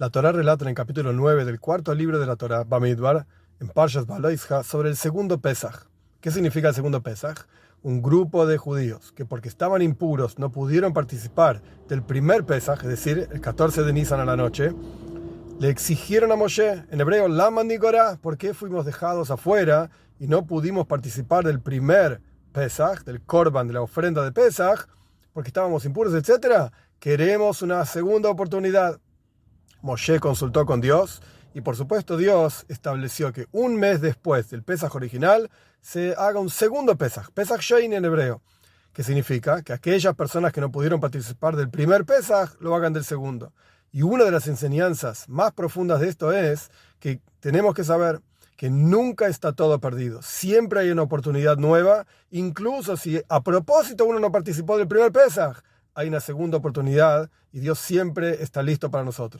La Torah relata en el capítulo 9 del cuarto libro de la Torah, Bamidbar, en Parshas Baloisha, sobre el segundo Pesach. ¿Qué significa el segundo Pesach? Un grupo de judíos que porque estaban impuros no pudieron participar del primer Pesach, es decir, el 14 de Nisan a la noche, le exigieron a Moshe, en hebreo, la mandigora, ¿por qué fuimos dejados afuera y no pudimos participar del primer Pesach, del Korban, de la ofrenda de Pesach, porque estábamos impuros, etc.? Queremos una segunda oportunidad. Moshe consultó con Dios y por supuesto Dios estableció que un mes después del Pesaj original se haga un segundo Pesaj, Pesaj Shein en hebreo, que significa que aquellas personas que no pudieron participar del primer Pesaj lo hagan del segundo. Y una de las enseñanzas más profundas de esto es que tenemos que saber que nunca está todo perdido. Siempre hay una oportunidad nueva, incluso si a propósito uno no participó del primer Pesaj, hay una segunda oportunidad y Dios siempre está listo para nosotros.